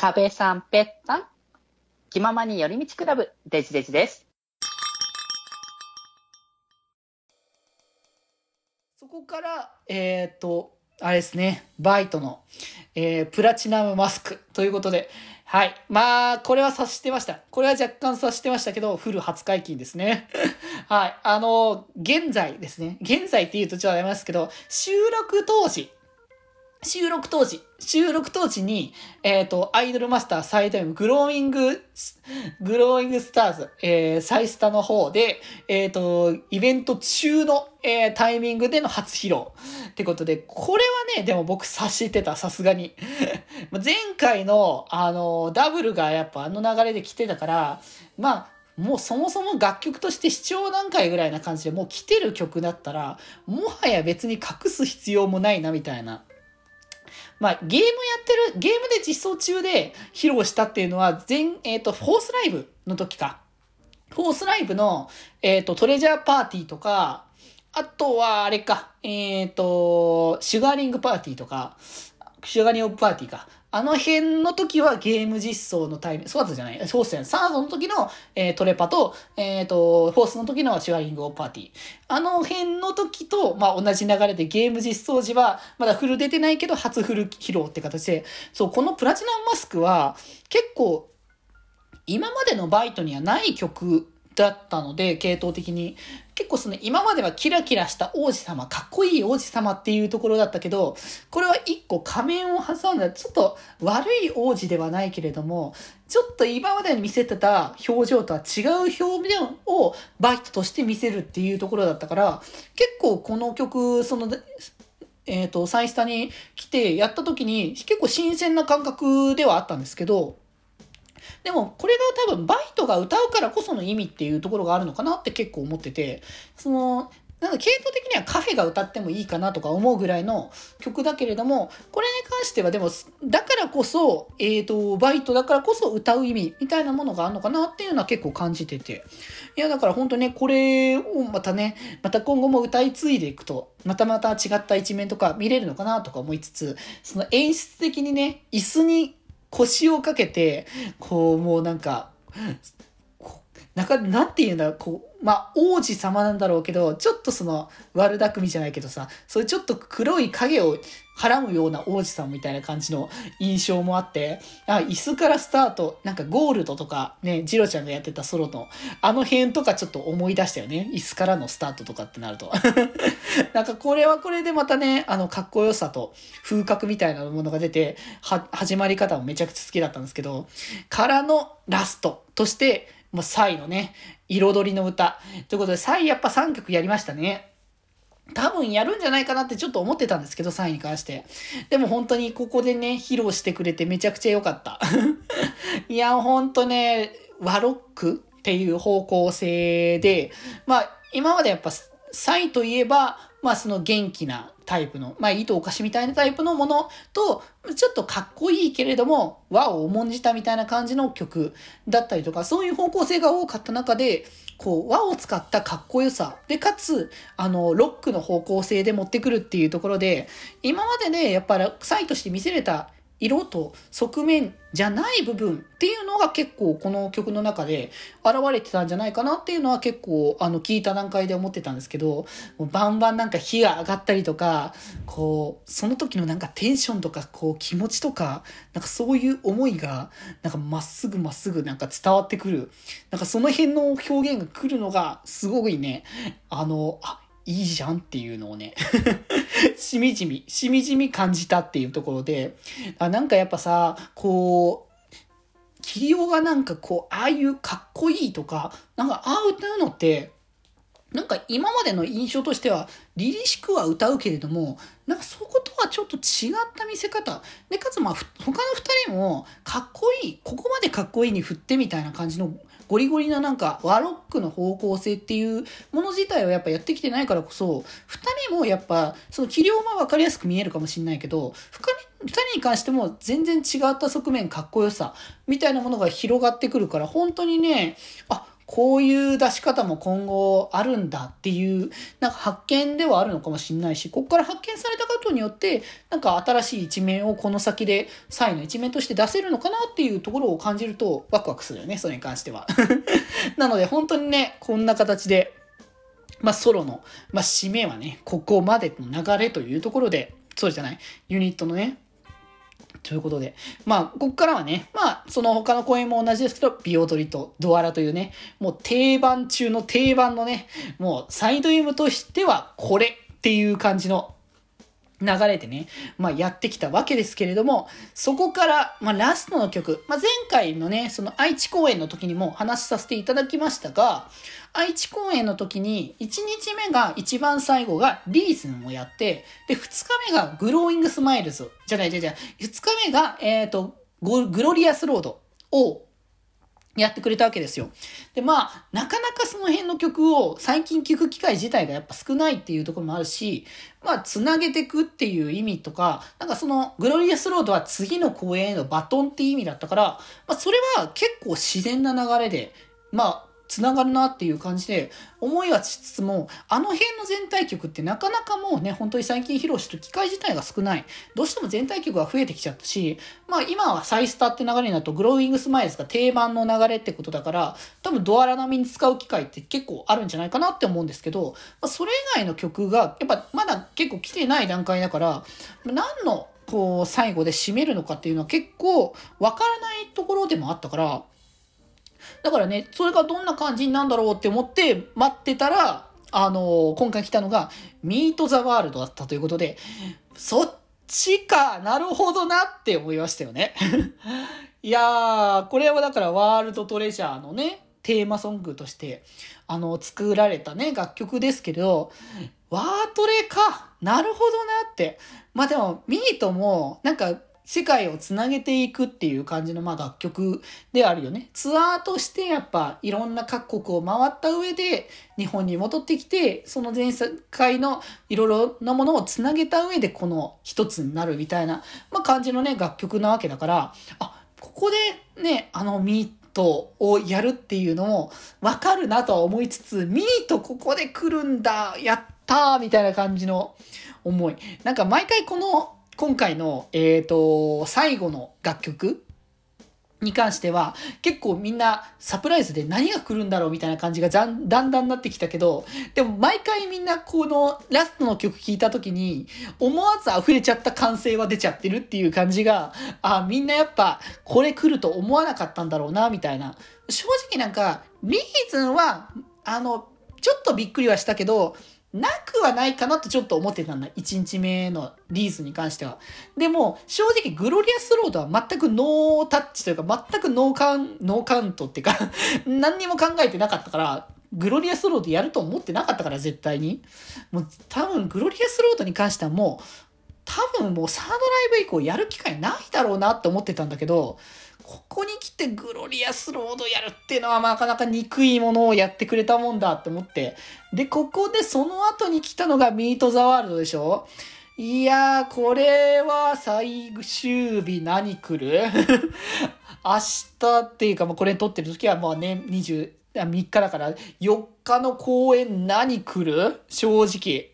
壁さんぺったん。気ままに寄り道クラブ、デジデジです。そこから、えっ、と、あれですね、バイトの、えープラチナムマスクということで、はい。まあ、これは察してました。これは若干察してましたけど、フル初解禁ですね。はい。あの、現在ですね。現在って言うとちょっとありますけど、収録当時、収録当時、収録当時に、えっ、と、アイドルマスター最大のグローイング、グローイングスターズ、えー、サイスタの方で、えっ、と、イベント中の、えータイミングでの初披露。ってことで、これはね、でも僕察してた、さすがに。前回の、あの、ダブルがやっぱあの流れで来てたから、まあ、もうそもそも楽曲として視聴段階ぐらいな感じでもう来てる曲だったら、もはや別に隠す必要もないなみたいな。まあ、ゲームやってる、ゲームで実装中で披露したっていうのは、全、えっ、と、フォースライブの時か。フォースライブの、えっ、と、トレジャーパーティーとか、あとは、あれか、えっ、と、シュガーリングパーティーとか、シュガーリングパーティーか。あの辺の時はゲーム実装のタイミング、そうだったじゃない？フォースじゃない。サードの時の、えートレパと、えっ、と、フォースの時のシュガリングオパーティー。あの辺の時と、まあ、同じ流れでゲーム実装時は、まだフル出てないけど、初フル披露って形で、そう、このプラチナマスクは、結構、今までのバイトにはない曲だったので、系統的に。結構その今まではキラキラした王子様、かっこいい王子様っていうところだったけど、これは一個仮面を挟んだ、ちょっと悪い王子ではないけれども、ちょっと今までに見せてた表情とは違う表現をバイトとして見せるっていうところだったから、結構この曲、その、えっ、と、サイスタに来てやった時に結構新鮮な感覚ではあったんですけど、でも、これが多分、バイトが歌うからこその意味っていうところがあるのかなって結構思ってて、その、なんか系統的にはカフェが歌ってもいいかなとか思うぐらいの曲だけれども、これに関してはでも、だからこそ、えっ、と、バイトだからこそ歌う意味みたいなものがあるのかなっていうのは結構感じてて。いや、だから本当ね、これをまたね、また今後も歌い継いでいくと、またまた違った一面とか見れるのかなとか思いつつ、その演出的にね、椅子に腰をかけて、こう、もうなんか、なんか、なんていうんだろう、こう、まあ、王子様なんだろうけど、ちょっとその、悪巧みじゃないけどさ、そういうちょっと黒い影をはらむような王子様みたいな感じの印象もあって、あ椅子からスタート、なんかゴールドとか、ね、ジロちゃんがやってたソロの、あの辺とかちょっと思い出したよね。椅子からのスタートとかってなると。なんかこれはこれでまたね、あの、かっこよさと風格みたいなものが出て、は、始まり方もめちゃくちゃ好きだったんですけど、からのラストとして、もうサイのね、彩りの歌。ということで、サイやっぱ3曲やりましたね。多分やるんじゃないかなってちょっと思ってたんですけど、3位に関して。でも本当にここでね、披露してくれてめちゃくちゃ良かった。いや、ほんとね、和ロックっていう方向性で、まあ、今までやっぱ、サイといえば、まあその元気なタイプの、まあ糸お菓子みたいなタイプのものと、ちょっとかっこいいけれども、和を重んじたみたいな感じの曲だったりとか、そういう方向性が多かった中で、こう、和を使ったかっこよさ。で、かつ、あの、ロックの方向性で持ってくるっていうところで、今までね、やっぱり、サイとして見せれた色と側面じゃない部分っていうのが結構この曲の中で現れてたんじゃないかなっていうのは結構あの聞いた段階で思ってたんですけど、もうバンバンなんか火が上がったりとか、こう、その時のなんかテンションとかこう気持ちとか、なんかそういう思いがなんかまっすぐまっすぐなんか伝わってくる。なんかその辺の表現が来るのがすごいね、あの、あ、いいじゃんっていうのをね、しみじみ、しみじみ感じたっていうところで、あなんかやっぱさ、こう、キリオがなんかこう、ああいうかっこいいとか、なんかああ歌うのって、なんか今までの印象としては、凛々しくは歌うけれども、なんかそことはちょっと違った見せ方。で、かつまあ、他の二人も、かっこいい、ここまでかっこいいに振ってみたいな感じの、ゴリゴリななんか、ワロックの方向性っていうもの自体をやっぱやってきてないからこそ、二人もやっぱ、その器量は分かりやすく見えるかもしれないけど、他に、二人に関しても全然違った側面、かっこよさ、みたいなものが広がってくるから、本当にね、あ、こういう出し方も今後あるんだっていう、なんか発見ではあるのかもしれないし、ここから発見されたことによって、なんか新しい一面をこの先で、サイの一面として出せるのかなっていうところを感じると、ワクワクするよね、それに関しては。なので、本当にね、こんな形で、まあ、ソロの、まあ、締めはね、ここまでの流れというところで、そうじゃない、ユニットのね、ということで。まあ、こっからはね、まあ、その他の公演も同じですけど、ビオドリとドアラというね、もう定番中の定番のね、もうサイド M としてはこれっていう感じの流れでね、まあ、やってきたわけですけれども、そこから、まあ、ラストの曲、まあ、前回のね、その愛知公演の時にも話させていただきましたが、愛知公演の時に、1日目が一番最後が Reason をやって、で、2日目が Growing Smiles、じゃないじゃない、2日目が、えっ、ー、と、 Glorious Road をやってくれたわけですよ。で、まあ、なかなかその辺の曲を最近聴く機会自体がやっぱ少ないっていうところもあるし、まあ、つなげてくっていう意味とか、なんかその、 Glorious Road は次の公演へのバトンっていう意味だったから、まあ、それは結構自然な流れで、まあ、つながるなっていう感じで思いはしつつもあの辺の全体曲ってなかなかもうね本当に最近披露してる機会自体が少ない。どうしても全体曲が増えてきちゃったしまあ今はサイスターって流れになると Growing Smiles が定番の流れってことだから多分ドアラ並みに使う機会って結構あるんじゃないかなって思うんですけど、まあ、それ以外の曲がやっぱまだ結構来てない段階だから何のこう最後で締めるのかっていうのは結構わからないところでもあったからだからね、それがどんな感じになんだろうって思って待ってたら、あのー、今回来たのが、ミート・ザ・ワールドだったということで、そっちか、なるほどなって思いましたよね。いやー、これはだからワールドトレジャーのね、テーマソングとして、あの、作られたね、楽曲ですけれど、ワートレか、なるほどなって。まあでも、ミートも、なんか、世界をつなげていくっていう感じのまあ楽曲であるよね。ツアーとしてやっぱいろんな各国を回った上で日本に戻ってきて、その全世界のいろいろなものをつなげた上でこの一つになるみたいな、まあ、感じのね楽曲なわけだから、あ、ここでね、あのミートをやるっていうのもわかるなとは思いつつ、ミートここで来るんだ、やったーみたいな感じの思い。なんか毎回この今回の、えっ、ー、と、最後の楽曲に関しては、結構みんなサプライズで何が来るんだろうみたいな感じがだんだんなってきたけど、でも毎回みんなこのラストの曲聴いた時に、思わず溢れちゃった歓声は出ちゃってるっていう感じが、あ、みんなやっぱこれ来ると思わなかったんだろうな、みたいな。正直なんか、 Reason は、あの、ちょっとびっくりはしたけど、なくはないかなとちょっと思ってたんだ。1日目の Reason に関しては。でも、正直 Glorious Road は全くノータッチというか、全くノーカン、ノーカウントっていうか 何にも考えてなかったから、 Glorious Road やると思ってなかったから、絶対に。もう多分、 Glorious Road に関してはもう、多分もうサードライブ以降やる機会ないだろうなって思ってたんだけど、ここに来てグロリアスロードやるっていうのはなかなか憎いものをやってくれたもんだって思って。で、ここでその後に来たのがミート・ザ・ワールドでしょ？いやー、これは最終日何来る？明日っていうか、まあ、これ撮ってる時はまあね、20、3日だから4日の公演何来る？正直。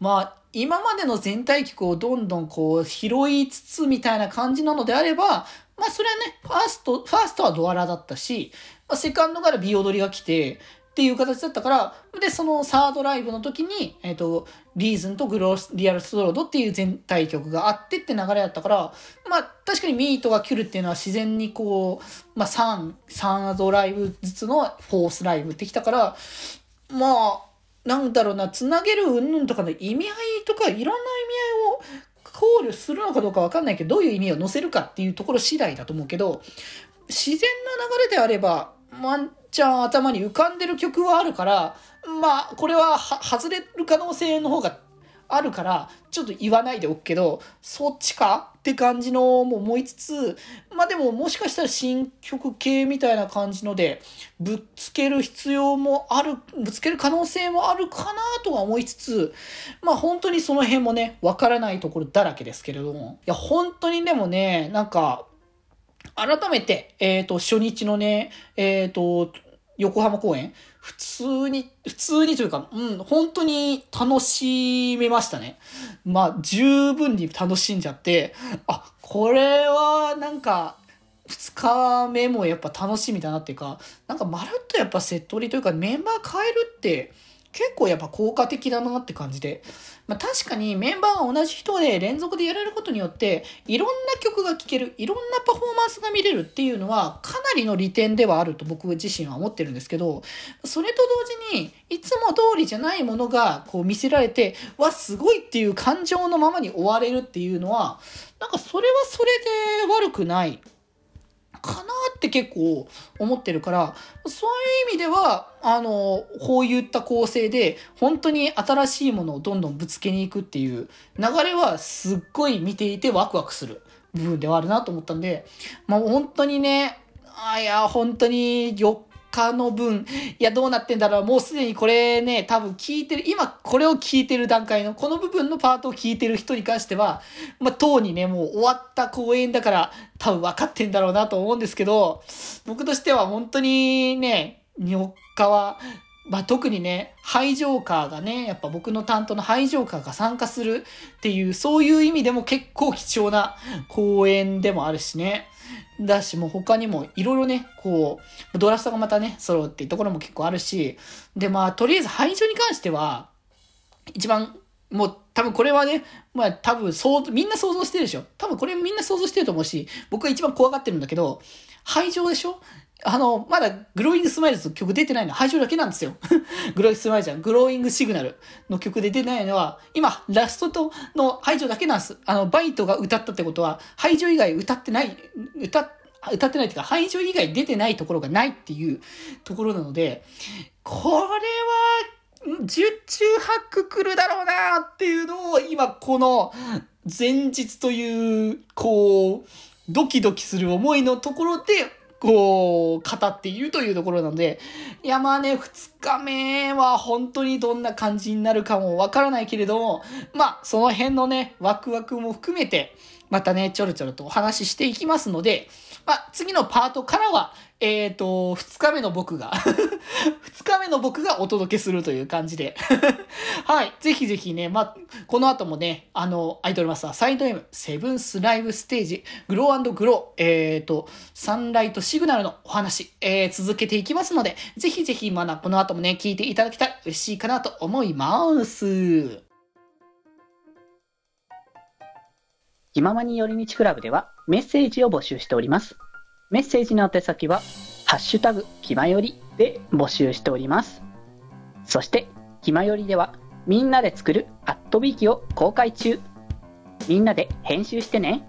まあ、今までの全体曲をどんどんこう拾いつつみたいな感じなのであれば、まあそれはね、ファースト、ファーストはドアラだったし、まあ、セカンドからビオドリが来て、っていう形だったから、で、そのサードライブの時に、えっ、ー、と、リーズンとグロース、リアルストロードっていう全体曲があってって流れだったから、まあ、確かにミートが来るっていうのは自然にこう、まあ、3、サードライブずつのフォースライブってきたから、まあ、なんだろうな、つなげる云々とかの意味合いとか、いろんな意味合いを考慮するのかどうかわかんないけど、どういう意味を載せるかっていうところ次第だと思うけど、自然な流れであれば、ワンちゃん頭に浮かんでる曲はあるから、まあ、これは外れる可能性の方があるから、ちょっと言わないでおくけど、そっちかって感じのも思いつつ、まあでももしかしたら新曲系みたいな感じので、ぶっつける必要もある、ぶつける可能性もあるかなとは思いつつ、まあ本当にその辺もね、わからないところだらけですけれども、いや本当にでもね、なんか、改めて、えっ、ー、と、初日のね、えっ、ー、と、横浜公演、普通に、普通にというか、うん、本当に楽しめましたね。まあ、十分に楽しんじゃって、あ、これはなんか、2日目もやっぱ楽しみだなっていうか、なんかまるっとやっぱセット売りというかメンバー変えるって結構やっぱ効果的だなって感じで。まあ確かにメンバーが同じ人で連続でやられることによっていろんな曲が聴ける、いろんなパフォーマンスが見れるっていうのはかなりの利点ではあると僕自身は思ってるんですけど、それと同時にいつも通りじゃないものがこう見せられて、わ、すごいっていう感情のままに終われるっていうのは、なんかそれはそれで悪くない。かなって結構思ってるから、そういう意味では、あの、こういった構成で、本当に新しいものをどんどんぶつけに行くっていう流れはすっごい見ていてワクワクする部分ではあるなと思ったんで、まあ本当にね、あいや、本当に4他の分、いや、どうなってんだろう。もうすでにこれね、多分聞いてる、今これを聞いてる段階の、この部分のパートを聞いてる人に関しては、まあ、当にね、もう終わった公演だから、多分分かってんだろうなと思うんですけど、僕としては本当にね、4日は、まあ、特にね、ハイジョーカーがね、やっぱ僕の担当のハイジョーカーが参加するっていう、そういう意味でも結構貴重な公演でもあるしね。だし、もう他にもいろいろね、こう、ドラフトがまたね、揃うっていうところも結構あるし、で、まあ、とりあえずハイジョに関しては、一番、もう多分これはね、まあ多分そう、みんな想像してるでしょ。多分これみんな想像してると思うし、僕が一番怖がってるんだけど、ハイジョでしょ？あの、まだ Growing Smiles の曲出てないのはハイジョだけなんですよ。 Growing Smiles じゃん。 Growing Signal の曲で出てないのは、今、ラストとのハイジョだけなんです。あの、 Beit が歌ったってことは、ハイジョ以外歌ってない、歌、歌ってないっていうか、ハイジョ以外出てないところがないっていうところなので、これは、十中八九来るだろうなっていうのを今この前日というこうドキドキする思いのところでこう語っているというところなのでいやまあね2日目は本当にどんな感じになるかもわからないけれどもまあその辺のねワクワクも含めてまたねちょろちょろとお話ししていきますのでまあ次のパートからはえっ、ー、と、二日目の僕が 二日目の僕がお届けするという感じで はい。ぜひぜひね、まあ、この後もね、あの、アイドルマスターサイド M、セブンスライブステージ、グローグロー、えっ、ー、と、サンライトシグナルのお話、えー、続けていきますので、ぜひぜひ、まだこの後もね、聞いていただきたい、嬉しいかなと思います。気ままに寄り道クラブではメッセージを募集しております。メッセージの宛先は、ハッシュタグ、気まよりで募集しております。そして、気まよりでは、みんなで作るアットビーキを公開中。みんなで編集してね。